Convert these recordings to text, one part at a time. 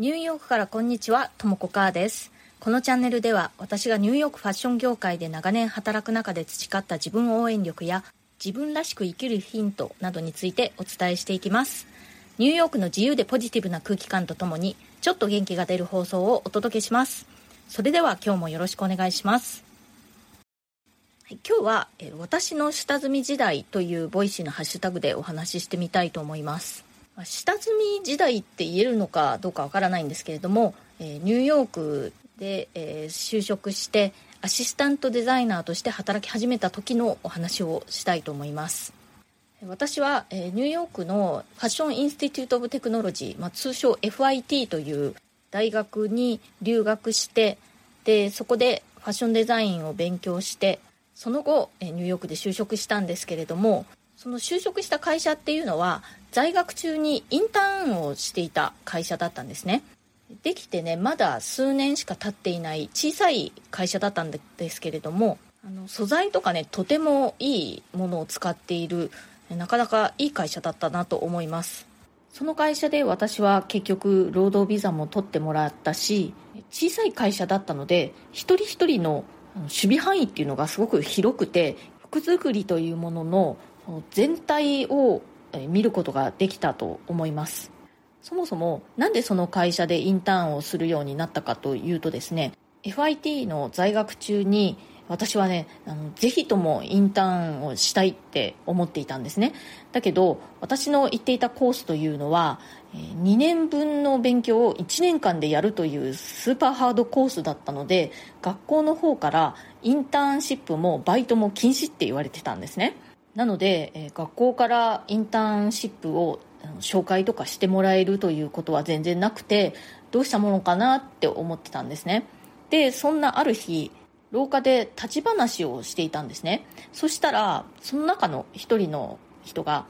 ニューヨークからこんにちは、ともこかーです。このチャンネルでは私がニューヨークファッション業界で長年働く中で培った自分応援力や自分らしく生きるヒントなどについてお伝えしていきます。ニューヨークの自由でポジティブな空気感とともにちょっと元気が出る放送をお届けします。それでは今日もよろしくお願いします。はい今日は、え私の下積み時代という Voicy のハッシュタグでお話ししてみたいと思います。まあ下積み時代って言えるのかどうかわからないんですけれども、えーニューヨークで、えー就職してアシスタントデザイナーとして働き始めた時のお話をしたいと思います。私は、えーニューヨークのファッション・インスティテュート・オブ・テクノロジー、まあ、通称 FIT という大学に留学してでそこでファッションデザインを勉強してその後えーニューヨークで就職したんですけれどもその就職した会社っていうのは在学中にインターンをしていた会社だったんですね。できてねまだ数年しか経っていない小さい会社だったんですけれどもあの素材とかねとてもいいものを使っているなかなかいい会社だったなと思います。その会社で私は結局労働ビザも取ってもらったし小さい会社だったので一人一人の守備範囲っていうのがすごく広くて服作りというものの全体を見ることができたと思います。そもそもなんでその会社でインターンをするようになったかというとですね FIT の在学中に私はねあのぜひともインターンをしたいって思っていたんですね。だけど私の行っていたコースというのは2年分の勉強を1年間でやるというスーパーハードコースだったので学校の方からインターンシップもバイトも禁止って言われてたんですね。なので、えー学校からインターンシップを紹介とかしてもらえるということは全然なくてどうしたものかなって思ってたんですね。でそんなある日廊下で立ち話をしていたんですね。そしたらその中の一人の人が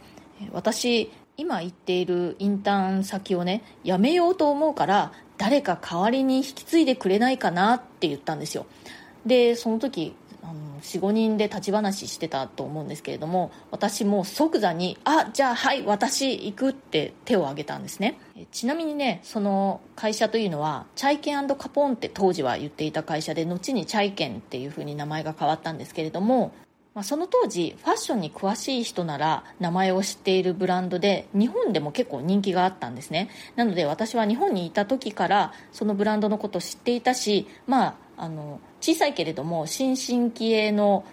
私今行っているインターン先をね辞めようと思うから誰か代わりに引き継いでくれないかなって言ったんですよ。でその時45人で立ち話してたと思うんですけれども私も即座に「あじゃあはい私行く」って手を挙げたんですね。ちなみにねその会社というのはチャイケンカポンって当時は言っていた会社で後にチャイケンっていう風に名前が変わったんですけれどもまあ、その当時ファッションに詳しい人なら名前を知っているブランドで日本でも結構人気があったんですね。なので私は日本にいた時からそのブランドのことを知っていたしまああの小さいけれども新進気鋭の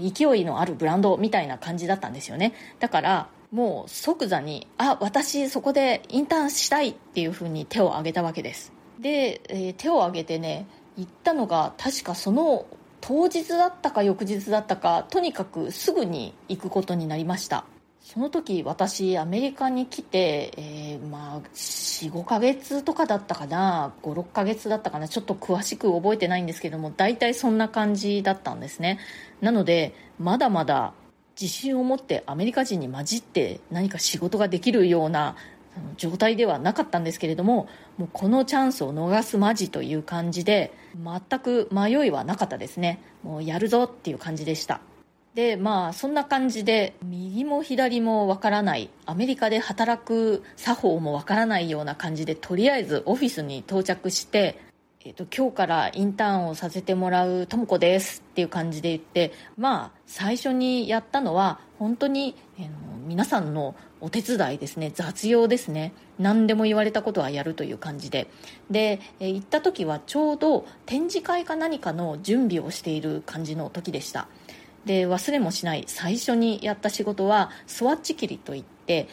勢いのあるブランドみたいな感じだったんですよね。だからもう即座にあ私そこでインターンしたいっていうふうに手を挙げたわけです。で、えー手を挙げてね行ったのが確かその当日だったか翌日だったかとにかくすぐに行くことになりました。その時私アメリカに来て、えーまあ45ヶ月とかだったかな56ヶ月だったかなちょっと詳しく覚えてないんですけども大体そんな感じだったんですね。なのでまだまだ自信を持ってアメリカ人に混じって何か仕事ができるような状態ではなかったんですけれどももうこのチャンスを逃すまじという感じで全く迷いはなかったですね。もうやるぞっていう感じでした。でまあそんな感じで右も左もわからないアメリカで働く作法もわからないような感じでとりあえずオフィスに到着してえー、と今日からインターンをさせてもらうともこですっていう感じで言ってまあ最初にやったのは本当に、えー皆さんのお手伝いですね雑用ですね何でも言われたことはやるという感じで。で、え行った時はちょうど展示会か何かの準備をしている感じの時でした。で忘れもしない。最初にやった仕事はスワッチ切りといって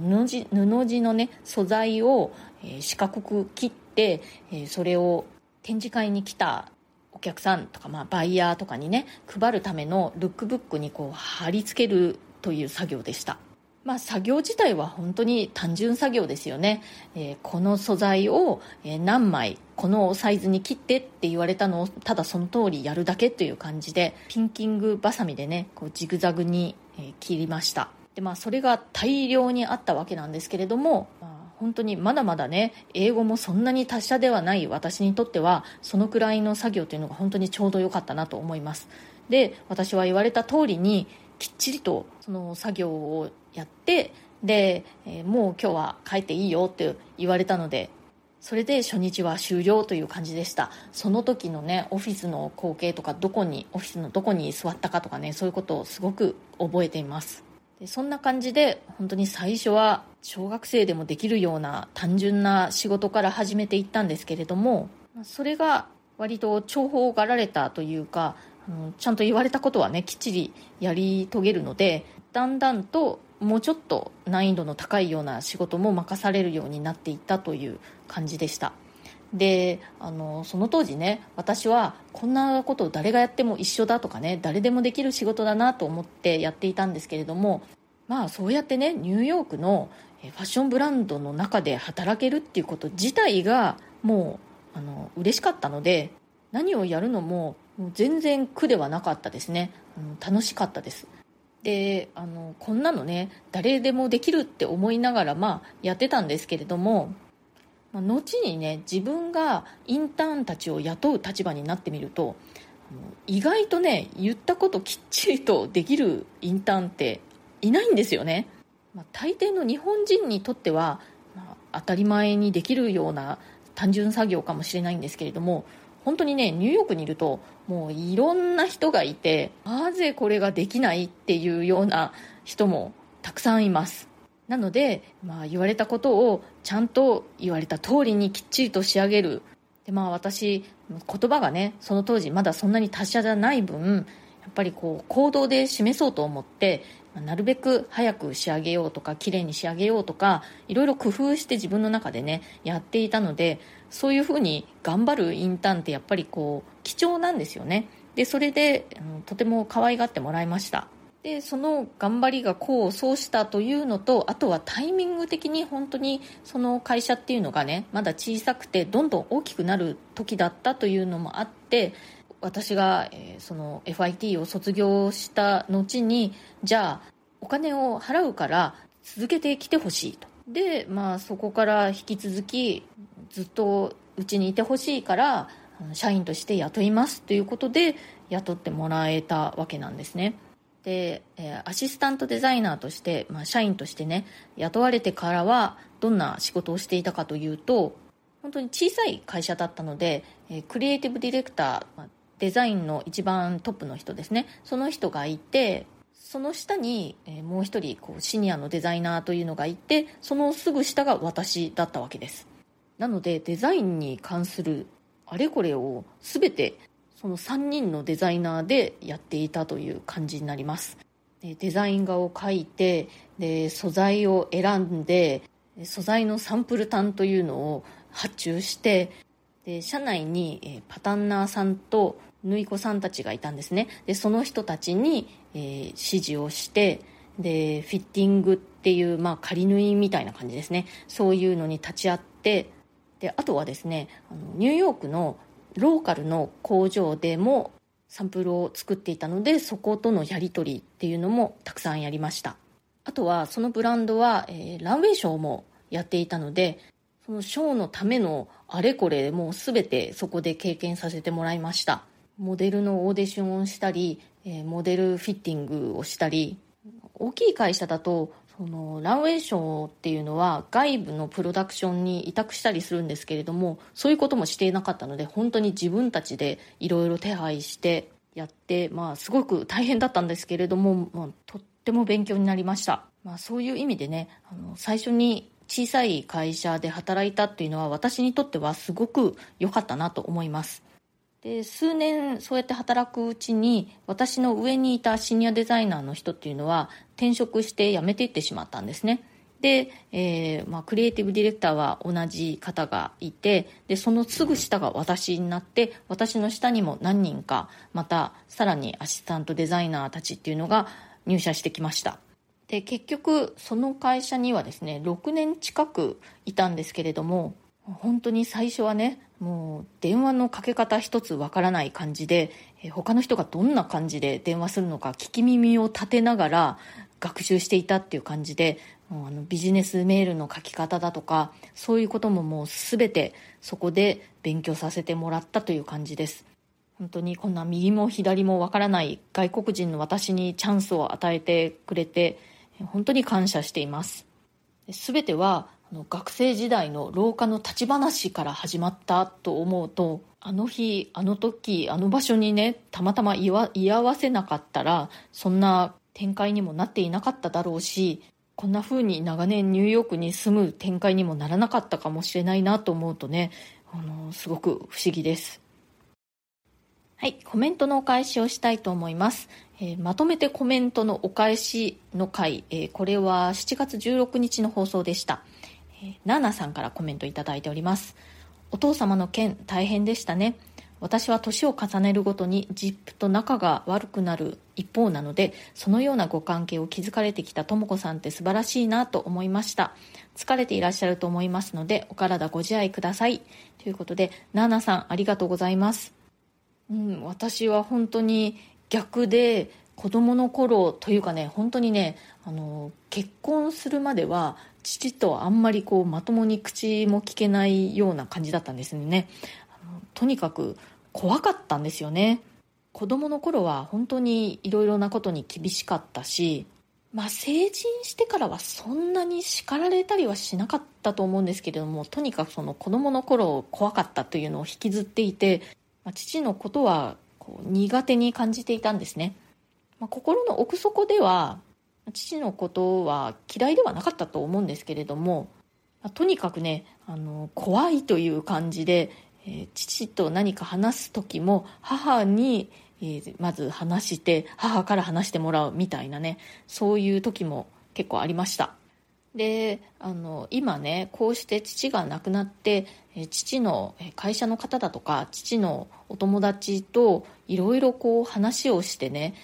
布地布地のね素材を、えー四角く切って、えーそれを展示会に来たお客さんとか、まあ、バイヤーとかにね配るためのルックブックにこう貼り付けるという作業でした。まあ、作業自体は本当に単純作業ですよね、えーこの素材を何枚このサイズに切ってって言われたのをただその通りやるだけという感じでピンキングバサミでねこうジグザグに切りました。で、まあ、それが大量にあったわけなんですけれども、まあ本当にまだまだね英語もそんなに達者ではない私にとってはそのくらいの作業というのが本当にちょうど良かったなと思います。で私は言われた通りにきっちりとその作業をやってで、えーもう今日は帰っていいよって言われたのでそれで初日は終了という感じでした。その時のねオフィスの光景とかどこにオフィスのどこに座ったかとかねそういうことをすごく覚えています。でそんな感じで本当に最初は小学生でもできるような単純な仕事から始めていったんですけれどもそれが割と重宝がられたというかちゃんと言われたことはねきっちりやり遂げるのでだんだんともうちょっと難易度の高いような仕事も任されるようになっていったという感じでした。であのその当時ね私はこんなことを誰がやっても一緒だとかね誰でもできる仕事だなと思ってやっていたんですけれどもまあそうやってねニューヨークのファッションブランドの中で働けるっていうこと自体がもうあの嬉しかったので何をやるのも全然苦ではなかったですね、楽しかったです。であのこんなのね誰でもできるって思いながら、まあ、やってたんですけれども、まあ、後にね自分がインターンたちを雇う立場になってみると意外とね言ったこときっちりとできるインターンっていないんですよね、まあ、大抵の日本人にとっては、まあ、当たり前にできるような単純作業かもしれないんですけれども本当にねニューヨークにいるともういろんな人がいてなぜこれができないっていうような人もたくさんいます。なので、まあ、言われたことをちゃんと言われた通りにきっちりと仕上げる。でまあ私言葉がねその当時まだそんなに達者じゃない分やっぱりこう行動で示そうと思ってなるべく早く仕上げようとか綺麗に仕上げようとかいろいろ工夫して自分の中でねやっていたのでそういうふうに頑張るインターンってやっぱりこう貴重なんですよね。でそれで、うん、とても可愛がってもらいました。でその頑張りが功を奏したというのとあとはタイミング的に本当にその会社っていうのがねまだ小さくてどんどん大きくなる時だったというのもあって私が、えー、その FIT を卒業した後にじゃあお金を払うから続けてきてほしいと。で、まあ、そこから引き続きずっとうちにいてほしいから社員として雇いますということで雇ってもらえたわけなんですね。で、アシスタントデザイナーとして、まあ、社員としてね雇われてからはどんな仕事をしていたかというと本当に小さい会社だったので、クリエイティブディレクターデザインの一番トップの人ですね。その人がいてその下に、もう一人こうシニアのデザイナーというのがいてそのすぐ下が私だったわけです。なのでデザインに関するあれこれを全てその3人のデザイナーでやっていたという感じになります。デザイン画を描いてで素材を選んで素材のサンプル単というのを発注してで社内に、パタンナーさんと縫い子さんたちがいたんですね。でその人たちに、えー、指示をしてでフィッティングっていう、まあ、仮縫いみたいな感じですね。そういうのに立ち会ってであとはですねあのニューヨークのローカルの工場でもサンプルを作っていたのでそことのやり取りっていうのもたくさんやりました。あとはそのブランドは、えー、ランウェイショーもやっていたのでそのショーのためのあれこれもう全てそこで経験させてもらいました。モデルのオーディションをしたり、えー、モデルフィッティングをしたり大きい会社だとそのランウェイショーっていうのは外部のプロダクションに委託したりするんですけれどもそういうこともしていなかったので本当に自分たちでいろいろ手配してやって、まあ、すごく大変だったんですけれども、まあ、とっても勉強になりました、まあ、そういう意味でねあの最初に小さい会社で働いたっていうのは私にとってはすごく良かったなと思います。で数年そうやって働くうちに私の上にいたシニアデザイナーの人っていうのは転職して辞めていってしまったんですね。で、えー、まあ、クリエイティブディレクターは同じ方がいてでそのすぐ下が私になって私の下にも何人かまたさらにアシスタントデザイナーたちっていうのが入社してきました。で結局その会社にはですね6年近くいたんですけれども本当に最初はねもう電話のかけ方一つわからない感じで他の人がどんな感じで電話するのか聞き耳を立てながら学習していたっていう感じでもうあのビジネスメールの書き方だとかそういうことももう全てそこで勉強させてもらったという感じです。本当にこんな右も左もわからない外国人の私にチャンスを与えてくれて本当に感謝しています。全てはの学生時代の廊下の立ち話から始まったと思うとあの日あの時あの場所にねたまたま居合わせなかったらそんな展開にもなっていなかっただろうしこんな風に長年ニューヨークに住む展開にもならなかったかもしれないなと思うとね、あのすごく不思議です。はい、コメントのお返しをしたいと思います。えー、まとめてコメントのお返しの回、えー、これは7月16日の放送でした。えー、ナナさんからコメントいただいております。お父様の件大変でしたね。私は年を重ねるごとにジップと仲が悪くなる一方なのでそのようなご関係を築かれてきたとも子さんって素晴らしいなと思いました疲れていらっしゃると思いますのでお体ご自愛くださいということでナーナさんありがとうございますうん私は本当に逆で子供の頃というかね本当にねあの結婚するまでは父とあんまりこうまともに口も聞けないような感じだったんですね。とにかく怖かったんですよね。子供の頃は本当にいろいろなことに厳しかったしまあ成人してからはそんなに叱られたりはしなかったと思うんですけれどもとにかくその子供の頃怖かったというのを引きずっていて、まあ、父のことはこう苦手に感じていたんですね、まあ、心の奥底では父のことは嫌いではなかったと思うんですけれども、まあ、とにかくねあの怖いという感じでえー、父と何か話す時も母に、えー、まず話して母から話してもらうみたいなねそういう時も結構ありました。であの今ねこうして父が亡くなって、父の会社の方だとか父のお友達といろいろこう話をしてね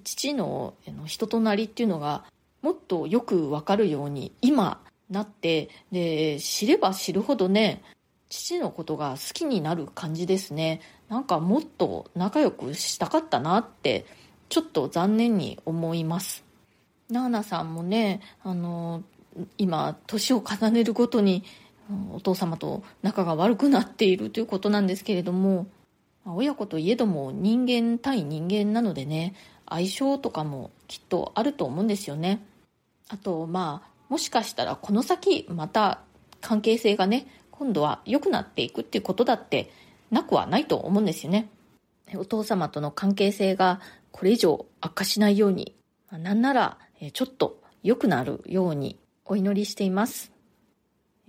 父の人となりっていうのがもっとよくわかるように今なってで知れば知るほどね父のことが好きになる感じですね。なんかもっと仲良くしたかったなってちょっと残念に思います。ナーナさんもねあの今年を重ねるごとにお父様と仲が悪くなっているということなんですけれども親子といえども人間対人間なのでね相性とかもきっとあると思うんですよねあとまあもしかしたらこの先また関係性がね今度は良くなっていくっていうことだってなくはないと思うんですよね。お父様との関係性がこれ以上悪化しないように、なんならちょっと良くなるようにお祈りしています。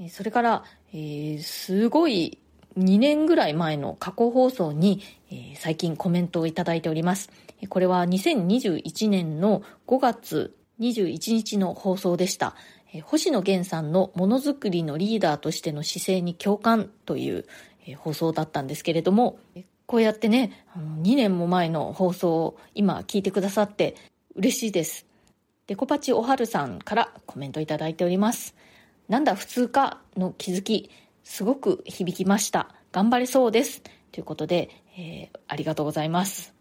それから、えー、すごい2年ぐらい前の過去放送に、えー、最近コメントをいただいております。これは2021年の5月21日の放送でした。星野源さんのものづくりのリーダーとしての姿勢に共感という放送だったんですけれども、こうやってね、2年も前の放送を今聞いてくださって嬉しいです。デコパチおはるさんからコメントいただいております。なんだ普通かの気づき、すごく響きました。頑張れそうです。ということで、えー、ありがとうございます。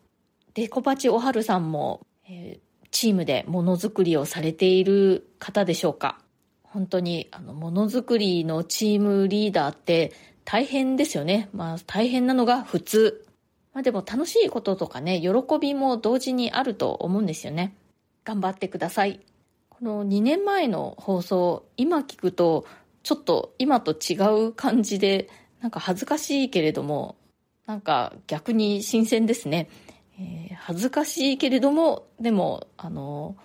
デコパチおはるさんも、えー、チームでものづくりをされている方でしょうか？本当にあのものづくりのチームリーダーって大変ですよね。まあ大変なのが普通。まあでも楽しいこととかね、喜びも同時にあると思うんですよね。頑張ってください。この2年前の放送、今聞くとちょっと今と違う感じで、なんか恥ずかしいけれども、なんか逆に新鮮ですね。えー、恥ずかしいけれども、でも、あの、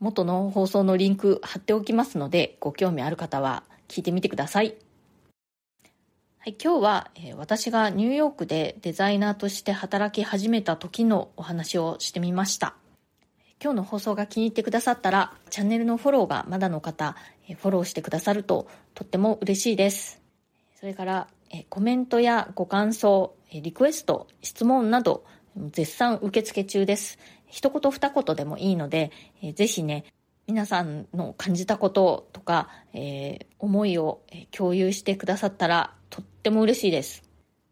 元の放送のリンク貼っておきますので、ご興味ある方は聞いてみてください。はい、今日は、えー、私がニューヨークでデザイナーとして働き始めた時のお話をしてみました。今日の放送が気に入ってくださったら、チャンネルのフォローがまだの方、フォローしてくださるととっても嬉しいです。それから、コメントやご感想、リクエスト、質問など、絶賛受付中です。一言二言でもいいので、えー、ぜひね、皆さんの感じたこととか、えー、思いを共有してくださったらとっても嬉しいです。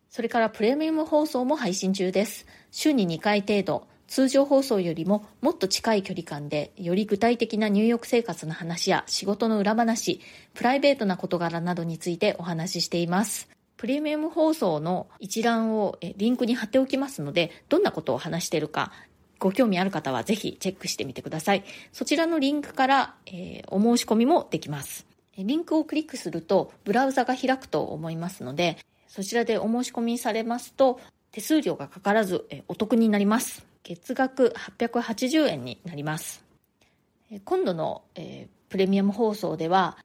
それからプレミアム放送も配信中です。週に2回程度、通常放送よりももっと近い距離感で、より具体的な入浴生活の話や仕事の裏話、プライベートな事柄などについてお話ししています。プレミアム放送の一覧をリンクに貼っておきますので、どんなことを話しているか、ご興味ある方はぜひチェックしてみてください。そちらのリンクから、えー、お申し込みもできます。リンクをクリックするとブラウザが開くと思いますのでそちらでお申し込みされますと手数料がかからずえお得になります月額880円になります今度の、えー、プレミアム放送では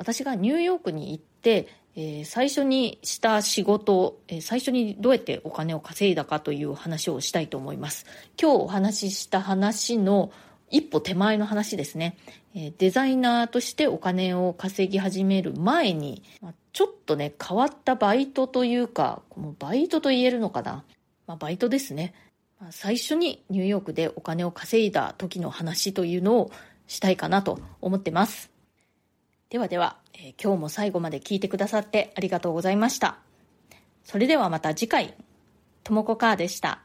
私がニューヨークに行って、えー、最初にした仕事、えー、最初にどうやってお金を稼いだかという話をしたいと思います今日お話しした話の一歩手前の話ですねえ。デザイナーとしてお金を稼ぎ始める前に、ちょっとね、変わったバイトというか、このバイトと言えるのかな。まあ、バイトですね。ま最初にニューヨークでお金を稼いだ時の話というのをしたいかなと思ってます。ではでは、えー、今日も最後まで聞いてくださってありがとうございました。それではまた次回、ともこかーでした。